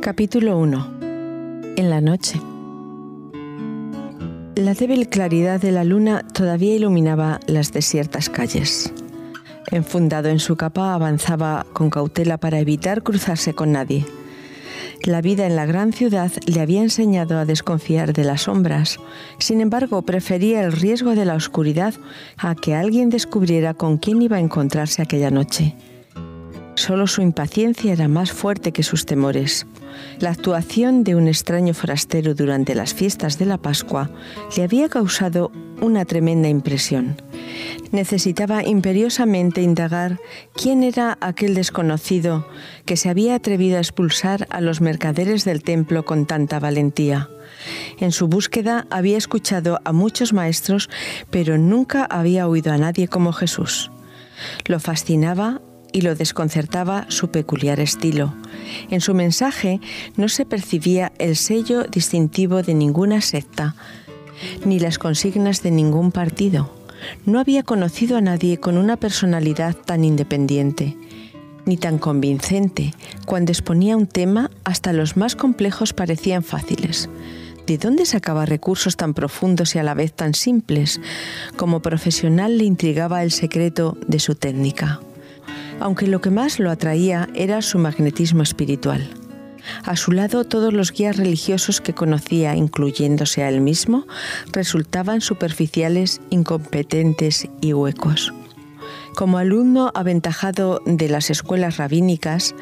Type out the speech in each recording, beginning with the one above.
Capítulo 1. En la noche. La débil claridad de la luna todavía iluminaba las desiertas calles. Enfundado en su capa avanzaba con cautela para evitar cruzarse con nadie. La vida en la gran ciudad le había enseñado a desconfiar de las sombras. Sin embargo, prefería el riesgo de la oscuridad a que alguien descubriera con quién iba a encontrarse aquella noche. Solo su impaciencia era más fuerte que sus temores. La actuación de un extraño forastero durante las fiestas de la Pascua le había causado una tremenda impresión. Necesitaba imperiosamente indagar quién era aquel desconocido que se había atrevido a expulsar a los mercaderes del templo con tanta valentía. En su búsqueda había escuchado a muchos maestros, pero nunca había oído a nadie como Jesús. Lo fascinaba y lo desconcertaba su peculiar estilo. En su mensaje no se percibía el sello distintivo de ninguna secta, ni las consignas de ningún partido. No había conocido a nadie con una personalidad tan independiente, ni tan convincente. Cuando exponía un tema, hasta los más complejos parecían fáciles. ¿De dónde sacaba recursos tan profundos y a la vez tan simples? Como profesional le intrigaba el secreto de su técnica aunque lo que más lo atraía era su magnetismo espiritual. A su lado todos los guías religiosos que conocía, incluyéndose a él mismo, resultaban superficiales, incompetentes y huecos. Como alumno aventajado de las escuelas rabínicas,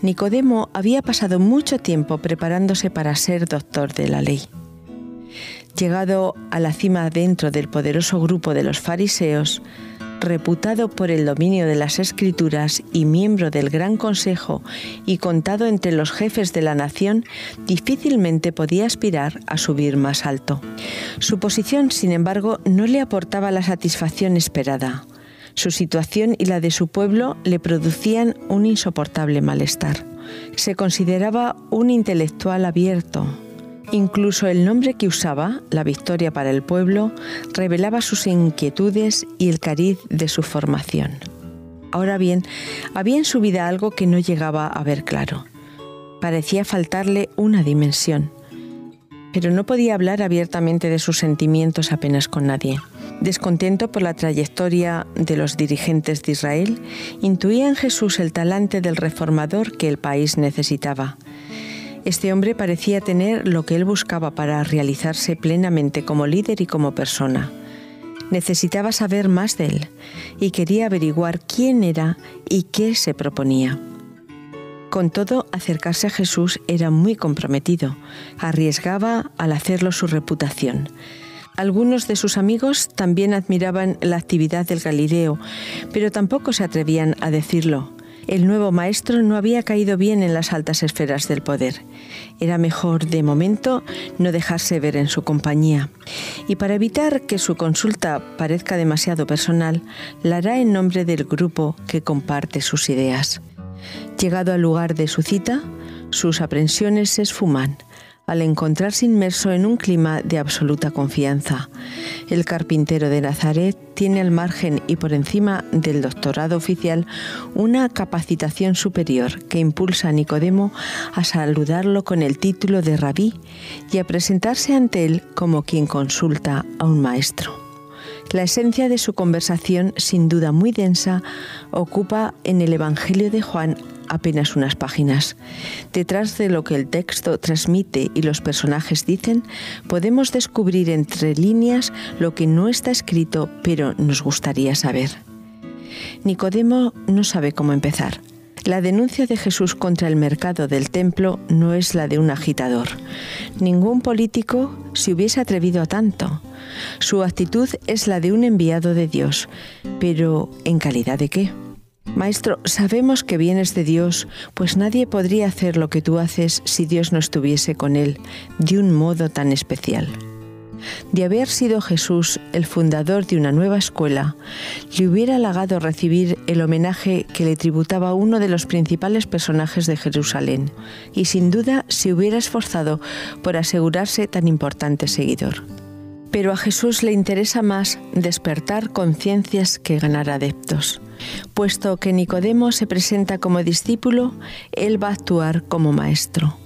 Nicodemo había pasado mucho tiempo preparándose para ser doctor de la ley. Llegado a la cima dentro del poderoso grupo de los fariseos, reputado por el dominio de las escrituras y miembro del Gran Consejo y contado entre los jefes de la nación, difícilmente podía aspirar a subir más alto. Su posición, sin embargo, no le aportaba la satisfacción esperada. Su situación y la de su pueblo le producían un insoportable malestar. Se consideraba un intelectual abierto, Incluso el nombre que usaba, La Victoria para el Pueblo, revelaba sus inquietudes y el cariz de su formación. Ahora bien, había en su vida algo que no llegaba a ver claro. Parecía faltarle una dimensión, pero no podía hablar abiertamente de sus sentimientos apenas con nadie. Descontento por la trayectoria de los dirigentes de Israel, intuía en Jesús el talante del reformador que el país necesitaba este hombre parecía tener lo que él buscaba para realizarse plenamente como líder y como persona. Necesitaba saber más de él y quería averiguar quién era y qué se proponía. Con todo, acercarse a Jesús era muy comprometido. Arriesgaba al hacerlo su reputación. Algunos de sus amigos también admiraban la actividad del Galileo, pero tampoco se atrevían a decirlo. El nuevo maestro no había caído bien en las altas esferas del poder. Era mejor, de momento, no dejarse ver en su compañía. Y para evitar que su consulta parezca demasiado personal, la hará en nombre del grupo que comparte sus ideas. Llegado al lugar de su cita, sus aprensiones se esfuman al encontrarse inmerso en un clima de absoluta confianza. El carpintero de Nazaret tiene al margen y por encima del doctorado oficial una capacitación superior que impulsa a Nicodemo a saludarlo con el título de rabí y a presentarse ante él como quien consulta a un maestro. La esencia de su conversación, sin duda muy densa, ocupa en el Evangelio de Juan apenas unas páginas. Detrás de lo que el texto transmite y los personajes dicen, podemos descubrir entre líneas lo que no está escrito, pero nos gustaría saber. Nicodemo no sabe cómo empezar. La denuncia de Jesús contra el mercado del templo no es la de un agitador. Ningún político se hubiese atrevido a tanto. Su actitud es la de un enviado de Dios. Pero ¿en calidad de qué? Maestro, sabemos que vienes de Dios, pues nadie podría hacer lo que tú haces si Dios no estuviese con él de un modo tan especial. De haber sido Jesús el fundador de una nueva escuela, le hubiera halagado recibir el homenaje que le tributaba uno de los principales personajes de Jerusalén, y sin duda se hubiera esforzado por asegurarse tan importante seguidor. Pero a Jesús le interesa más despertar conciencias que ganar adeptos. Puesto que Nicodemo se presenta como discípulo, él va a actuar como maestro.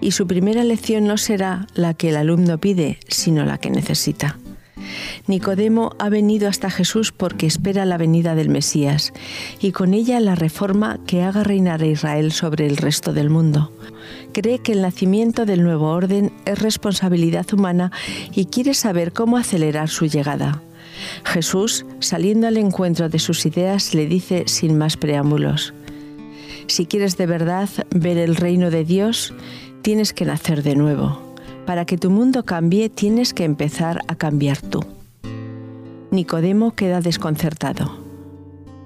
Y su primera lección no será la que el alumno pide, sino la que necesita. Nicodemo ha venido hasta Jesús porque espera la venida del Mesías y con ella la reforma que haga reinar a Israel sobre el resto del mundo. Cree que el nacimiento del nuevo orden es responsabilidad humana y quiere saber cómo acelerar su llegada. Jesús, saliendo al encuentro de sus ideas, le dice sin más preámbulos, si quieres de verdad ver el reino de Dios, tienes que nacer de nuevo. Para que tu mundo cambie, tienes que empezar a cambiar tú. Nicodemo queda desconcertado.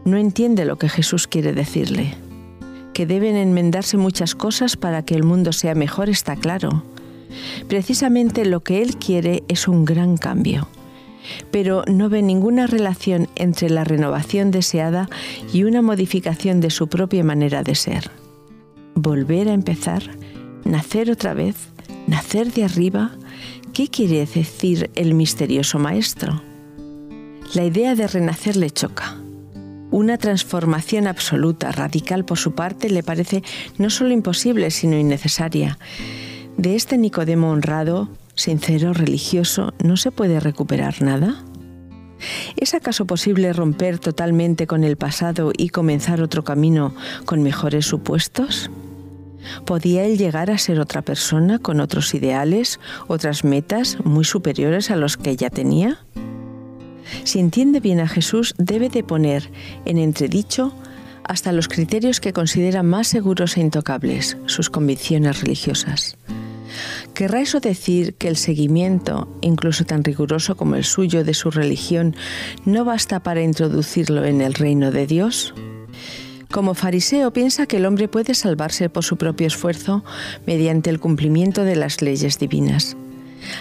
No entiende lo que Jesús quiere decirle. Que deben enmendarse muchas cosas para que el mundo sea mejor está claro. Precisamente lo que él quiere es un gran cambio pero no ve ninguna relación entre la renovación deseada y una modificación de su propia manera de ser. Volver a empezar, nacer otra vez, nacer de arriba, ¿qué quiere decir el misterioso maestro? La idea de renacer le choca. Una transformación absoluta, radical por su parte, le parece no solo imposible, sino innecesaria. De este Nicodemo honrado, sincero, religioso, ¿no se puede recuperar nada? ¿Es acaso posible romper totalmente con el pasado y comenzar otro camino con mejores supuestos? ¿Podía él llegar a ser otra persona con otros ideales, otras metas muy superiores a los que ya tenía? Si entiende bien a Jesús, debe de poner en entredicho hasta los criterios que considera más seguros e intocables, sus convicciones religiosas. ¿Querrá eso decir que el seguimiento, incluso tan riguroso como el suyo, de su religión no basta para introducirlo en el reino de Dios? Como fariseo piensa que el hombre puede salvarse por su propio esfuerzo mediante el cumplimiento de las leyes divinas.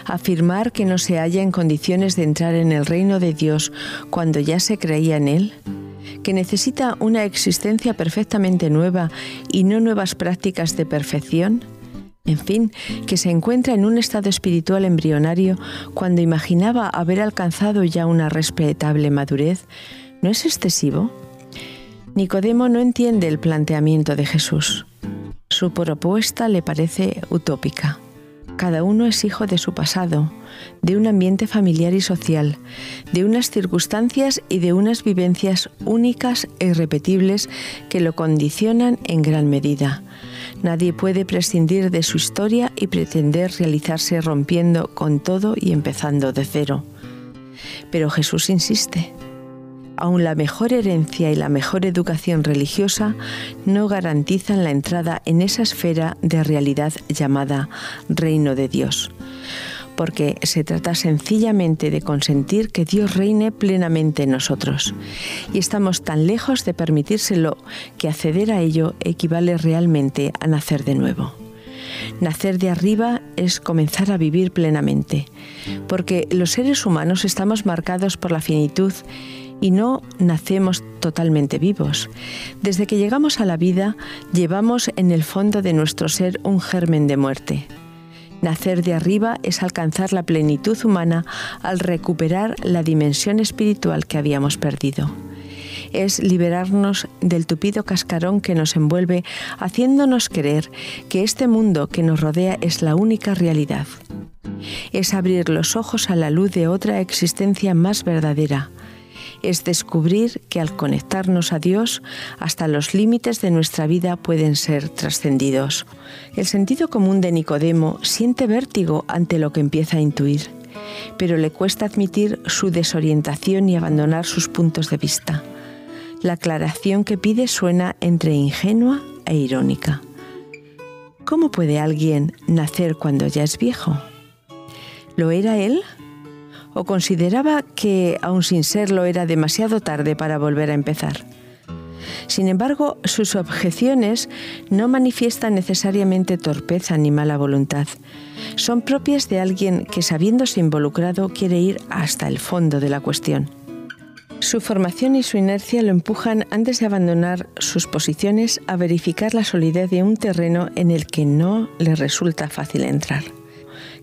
Afirmar que no se halla en condiciones de entrar en el reino de Dios cuando ya se creía en él, que necesita una existencia perfectamente nueva y no nuevas prácticas de perfección, en fin, que se encuentra en un estado espiritual embrionario cuando imaginaba haber alcanzado ya una respetable madurez, ¿no es excesivo? Nicodemo no entiende el planteamiento de Jesús. Su propuesta le parece utópica. Cada uno es hijo de su pasado, de un ambiente familiar y social, de unas circunstancias y de unas vivencias únicas e irrepetibles que lo condicionan en gran medida. Nadie puede prescindir de su historia y pretender realizarse rompiendo con todo y empezando de cero. Pero Jesús insiste. Aún la mejor herencia y la mejor educación religiosa no garantizan la entrada en esa esfera de realidad llamada reino de Dios porque se trata sencillamente de consentir que Dios reine plenamente en nosotros. Y estamos tan lejos de permitírselo que acceder a ello equivale realmente a nacer de nuevo. Nacer de arriba es comenzar a vivir plenamente, porque los seres humanos estamos marcados por la finitud y no nacemos totalmente vivos. Desde que llegamos a la vida, llevamos en el fondo de nuestro ser un germen de muerte. Nacer de arriba es alcanzar la plenitud humana al recuperar la dimensión espiritual que habíamos perdido. Es liberarnos del tupido cascarón que nos envuelve, haciéndonos creer que este mundo que nos rodea es la única realidad. Es abrir los ojos a la luz de otra existencia más verdadera, es descubrir que al conectarnos a Dios, hasta los límites de nuestra vida pueden ser trascendidos. El sentido común de Nicodemo siente vértigo ante lo que empieza a intuir, pero le cuesta admitir su desorientación y abandonar sus puntos de vista. La aclaración que pide suena entre ingenua e irónica. ¿Cómo puede alguien nacer cuando ya es viejo? ¿Lo era él? O consideraba que, aun sin serlo, era demasiado tarde para volver a empezar. Sin embargo, sus objeciones no manifiestan necesariamente torpeza ni mala voluntad. Son propias de alguien que, sabiéndose involucrado, quiere ir hasta el fondo de la cuestión. Su formación y su inercia lo empujan antes de abandonar sus posiciones a verificar la solidez de un terreno en el que no le resulta fácil entrar.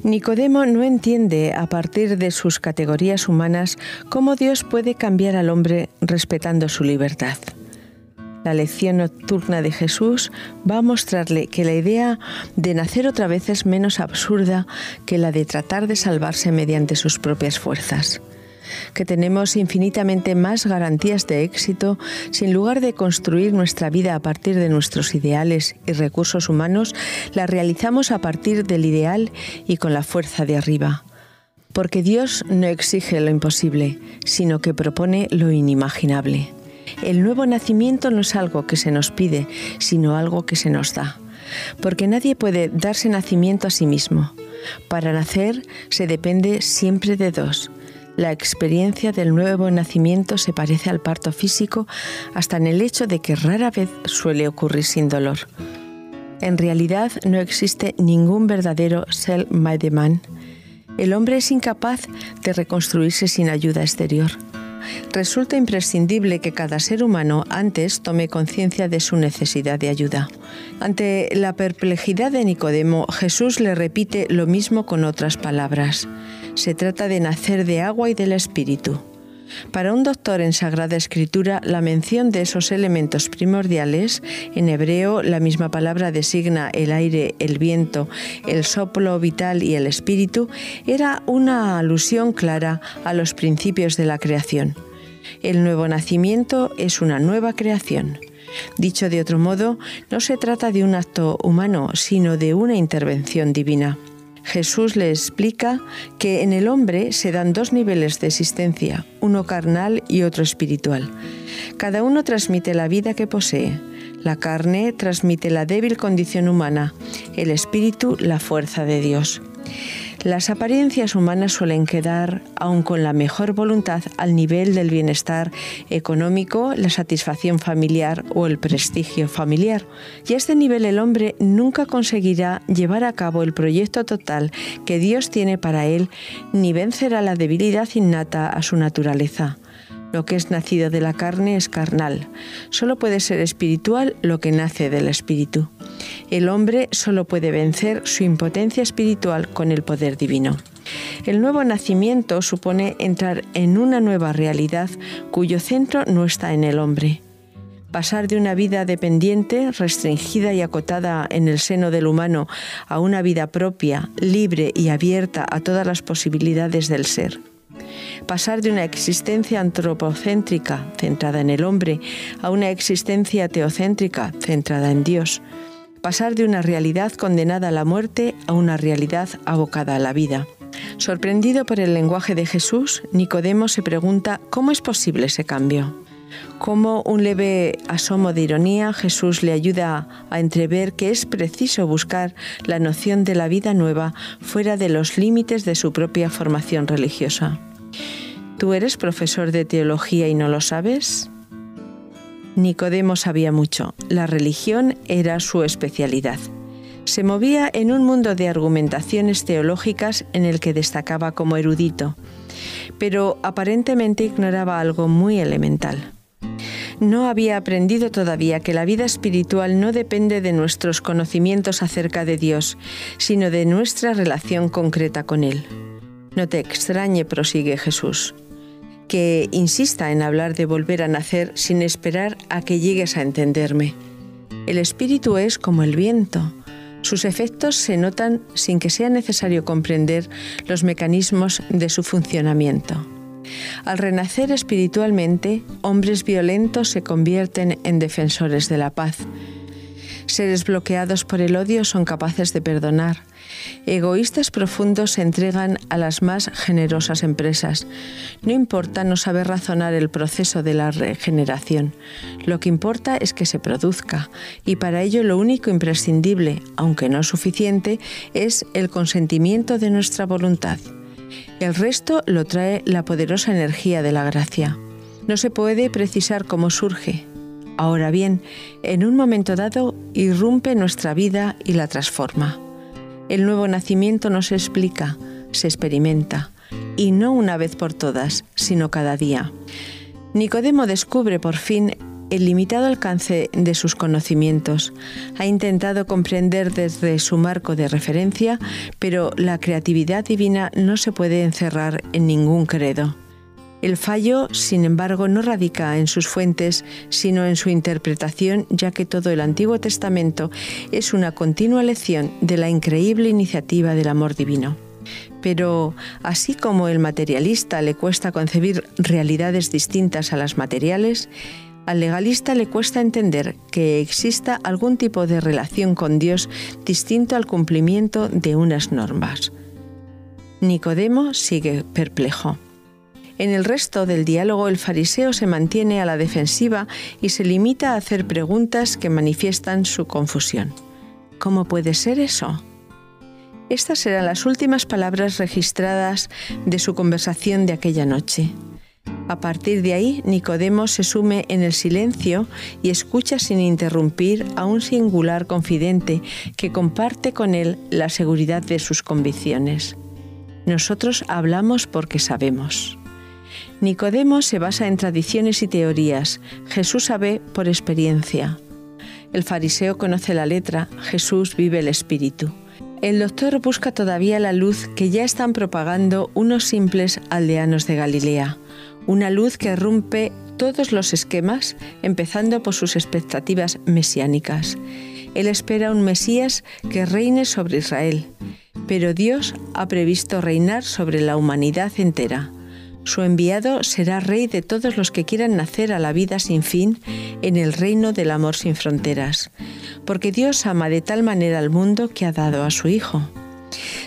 Nicodemo no entiende a partir de sus categorías humanas cómo Dios puede cambiar al hombre respetando su libertad. La lección nocturna de Jesús va a mostrarle que la idea de nacer otra vez es menos absurda que la de tratar de salvarse mediante sus propias fuerzas que tenemos infinitamente más garantías de éxito si en lugar de construir nuestra vida a partir de nuestros ideales y recursos humanos, la realizamos a partir del ideal y con la fuerza de arriba. Porque Dios no exige lo imposible, sino que propone lo inimaginable. El nuevo nacimiento no es algo que se nos pide, sino algo que se nos da. Porque nadie puede darse nacimiento a sí mismo. Para nacer se depende siempre de dos, la experiencia del nuevo nacimiento se parece al parto físico hasta en el hecho de que rara vez suele ocurrir sin dolor. En realidad no existe ningún verdadero self-made man. El hombre es incapaz de reconstruirse sin ayuda exterior. Resulta imprescindible que cada ser humano antes tome conciencia de su necesidad de ayuda. Ante la perplejidad de Nicodemo, Jesús le repite lo mismo con otras palabras. Se trata de nacer de agua y del espíritu. Para un doctor en Sagrada Escritura, la mención de esos elementos primordiales, en hebreo la misma palabra designa el aire, el viento, el soplo vital y el espíritu, era una alusión clara a los principios de la creación. El nuevo nacimiento es una nueva creación. Dicho de otro modo, no se trata de un acto humano, sino de una intervención divina. Jesús le explica que en el hombre se dan dos niveles de existencia, uno carnal y otro espiritual. Cada uno transmite la vida que posee. La carne transmite la débil condición humana, el espíritu la fuerza de Dios. Las apariencias humanas suelen quedar, aun con la mejor voluntad, al nivel del bienestar económico, la satisfacción familiar o el prestigio familiar. Y a este nivel el hombre nunca conseguirá llevar a cabo el proyecto total que Dios tiene para él, ni vencerá la debilidad innata a su naturaleza. Lo que es nacido de la carne es carnal. Solo puede ser espiritual lo que nace del espíritu. El hombre solo puede vencer su impotencia espiritual con el poder divino. El nuevo nacimiento supone entrar en una nueva realidad cuyo centro no está en el hombre. Pasar de una vida dependiente, restringida y acotada en el seno del humano a una vida propia, libre y abierta a todas las posibilidades del ser pasar de una existencia antropocéntrica centrada en el hombre a una existencia teocéntrica centrada en Dios, pasar de una realidad condenada a la muerte a una realidad abocada a la vida. Sorprendido por el lenguaje de Jesús, Nicodemo se pregunta cómo es posible ese cambio. Como un leve asomo de ironía, Jesús le ayuda a entrever que es preciso buscar la noción de la vida nueva fuera de los límites de su propia formación religiosa. ¿Tú eres profesor de teología y no lo sabes? Nicodemo sabía mucho. La religión era su especialidad. Se movía en un mundo de argumentaciones teológicas en el que destacaba como erudito, pero aparentemente ignoraba algo muy elemental. No había aprendido todavía que la vida espiritual no depende de nuestros conocimientos acerca de Dios, sino de nuestra relación concreta con Él. No te extrañe, prosigue Jesús que insista en hablar de volver a nacer sin esperar a que llegues a entenderme. El espíritu es como el viento. Sus efectos se notan sin que sea necesario comprender los mecanismos de su funcionamiento. Al renacer espiritualmente, hombres violentos se convierten en defensores de la paz. Seres bloqueados por el odio son capaces de perdonar. Egoístas profundos se entregan a las más generosas empresas. No importa no saber razonar el proceso de la regeneración. Lo que importa es que se produzca y para ello lo único imprescindible, aunque no suficiente, es el consentimiento de nuestra voluntad. El resto lo trae la poderosa energía de la gracia. No se puede precisar cómo surge. Ahora bien, en un momento dado irrumpe nuestra vida y la transforma. El nuevo nacimiento no se explica, se experimenta, y no una vez por todas, sino cada día. Nicodemo descubre por fin el limitado alcance de sus conocimientos. Ha intentado comprender desde su marco de referencia, pero la creatividad divina no se puede encerrar en ningún credo. El fallo, sin embargo, no radica en sus fuentes, sino en su interpretación, ya que todo el Antiguo Testamento es una continua lección de la increíble iniciativa del amor divino. Pero así como el materialista le cuesta concebir realidades distintas a las materiales, al legalista le cuesta entender que exista algún tipo de relación con Dios distinto al cumplimiento de unas normas. Nicodemo sigue perplejo. En el resto del diálogo el fariseo se mantiene a la defensiva y se limita a hacer preguntas que manifiestan su confusión. ¿Cómo puede ser eso? Estas serán las últimas palabras registradas de su conversación de aquella noche. A partir de ahí, Nicodemo se sume en el silencio y escucha sin interrumpir a un singular confidente que comparte con él la seguridad de sus convicciones. Nosotros hablamos porque sabemos. Nicodemo se basa en tradiciones y teorías, Jesús sabe por experiencia. El fariseo conoce la letra, Jesús vive el espíritu. El doctor busca todavía la luz que ya están propagando unos simples aldeanos de Galilea, una luz que rompe todos los esquemas, empezando por sus expectativas mesiánicas. Él espera un Mesías que reine sobre Israel, pero Dios ha previsto reinar sobre la humanidad entera. Su enviado será rey de todos los que quieran nacer a la vida sin fin en el reino del amor sin fronteras, porque Dios ama de tal manera al mundo que ha dado a su Hijo.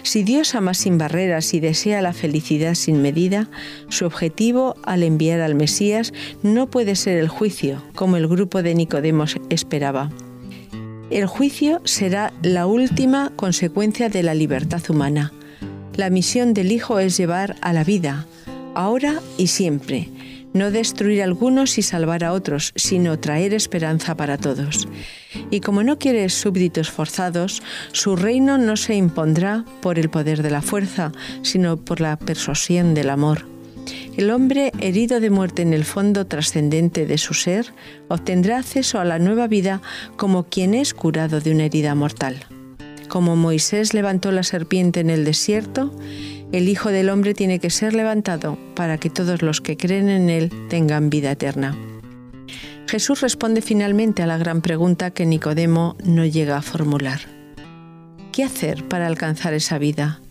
Si Dios ama sin barreras y desea la felicidad sin medida, su objetivo al enviar al Mesías no puede ser el juicio, como el grupo de Nicodemos esperaba. El juicio será la última consecuencia de la libertad humana. La misión del Hijo es llevar a la vida, ahora y siempre, no destruir a algunos y salvar a otros, sino traer esperanza para todos. Y como no quiere súbditos forzados, su reino no se impondrá por el poder de la fuerza, sino por la persuasión del amor. El hombre herido de muerte en el fondo trascendente de su ser obtendrá acceso a la nueva vida como quien es curado de una herida mortal. Como Moisés levantó la serpiente en el desierto, el Hijo del Hombre tiene que ser levantado para que todos los que creen en Él tengan vida eterna. Jesús responde finalmente a la gran pregunta que Nicodemo no llega a formular. ¿Qué hacer para alcanzar esa vida?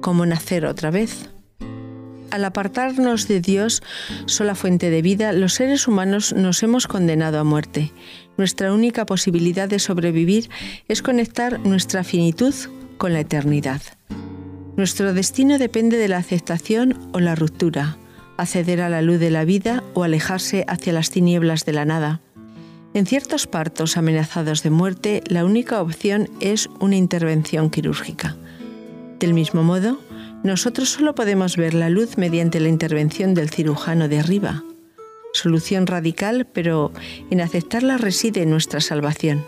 ¿Cómo nacer otra vez? Al apartarnos de Dios, sola fuente de vida, los seres humanos nos hemos condenado a muerte. Nuestra única posibilidad de sobrevivir es conectar nuestra finitud con la eternidad. Nuestro destino depende de la aceptación o la ruptura, acceder a la luz de la vida o alejarse hacia las tinieblas de la nada. En ciertos partos amenazados de muerte, la única opción es una intervención quirúrgica. Del mismo modo, nosotros solo podemos ver la luz mediante la intervención del cirujano de arriba. Solución radical, pero en aceptarla reside nuestra salvación.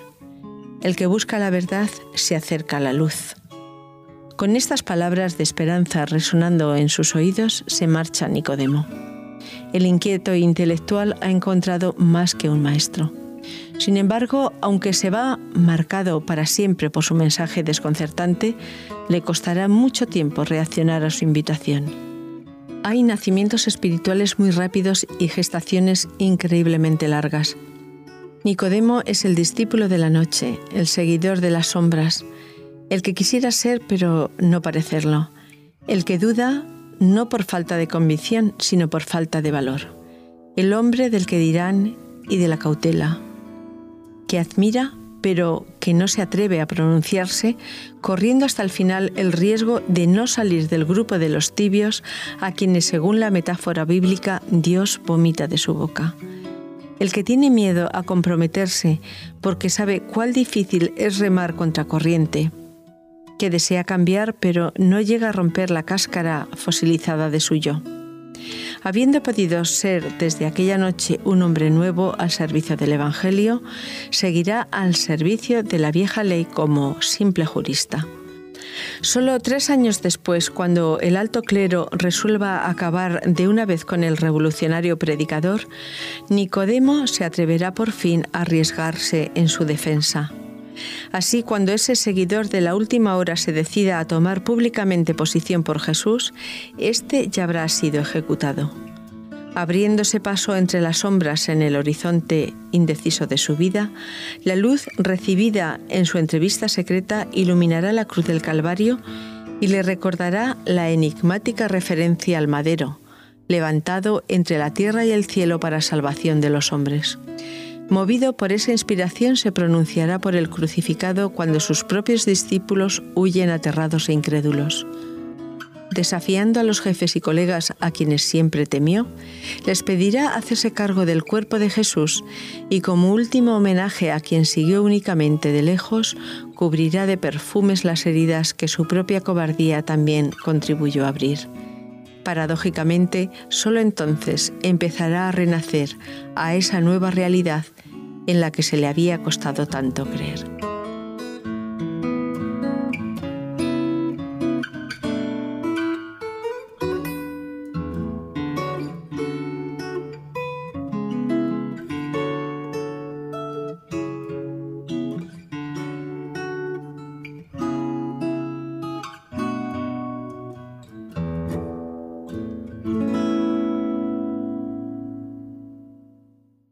El que busca la verdad se acerca a la luz. Con estas palabras de esperanza resonando en sus oídos, se marcha Nicodemo. El inquieto intelectual ha encontrado más que un maestro. Sin embargo, aunque se va marcado para siempre por su mensaje desconcertante, le costará mucho tiempo reaccionar a su invitación. Hay nacimientos espirituales muy rápidos y gestaciones increíblemente largas. Nicodemo es el discípulo de la noche, el seguidor de las sombras, el que quisiera ser pero no parecerlo, el que duda no por falta de convicción, sino por falta de valor, el hombre del que dirán y de la cautela, que admira pero que no se atreve a pronunciarse, corriendo hasta el final el riesgo de no salir del grupo de los tibios a quienes, según la metáfora bíblica, Dios vomita de su boca. El que tiene miedo a comprometerse porque sabe cuál difícil es remar contra corriente, que desea cambiar pero no llega a romper la cáscara fosilizada de su yo. Habiendo podido ser desde aquella noche un hombre nuevo al servicio del Evangelio, seguirá al servicio de la vieja ley como simple jurista. Solo tres años después, cuando el alto clero resuelva acabar de una vez con el revolucionario predicador, Nicodemo se atreverá por fin a arriesgarse en su defensa. Así, cuando ese seguidor de la última hora se decida a tomar públicamente posición por Jesús, éste ya habrá sido ejecutado. Abriéndose paso entre las sombras en el horizonte indeciso de su vida, la luz recibida en su entrevista secreta iluminará la cruz del Calvario y le recordará la enigmática referencia al madero, levantado entre la tierra y el cielo para salvación de los hombres. Movido por esa inspiración se pronunciará por el crucificado cuando sus propios discípulos huyen aterrados e incrédulos. Desafiando a los jefes y colegas a quienes siempre temió, les pedirá hacerse cargo del cuerpo de Jesús y como último homenaje a quien siguió únicamente de lejos, cubrirá de perfumes las heridas que su propia cobardía también contribuyó a abrir. Paradójicamente, solo entonces empezará a renacer a esa nueva realidad en la que se le había costado tanto creer.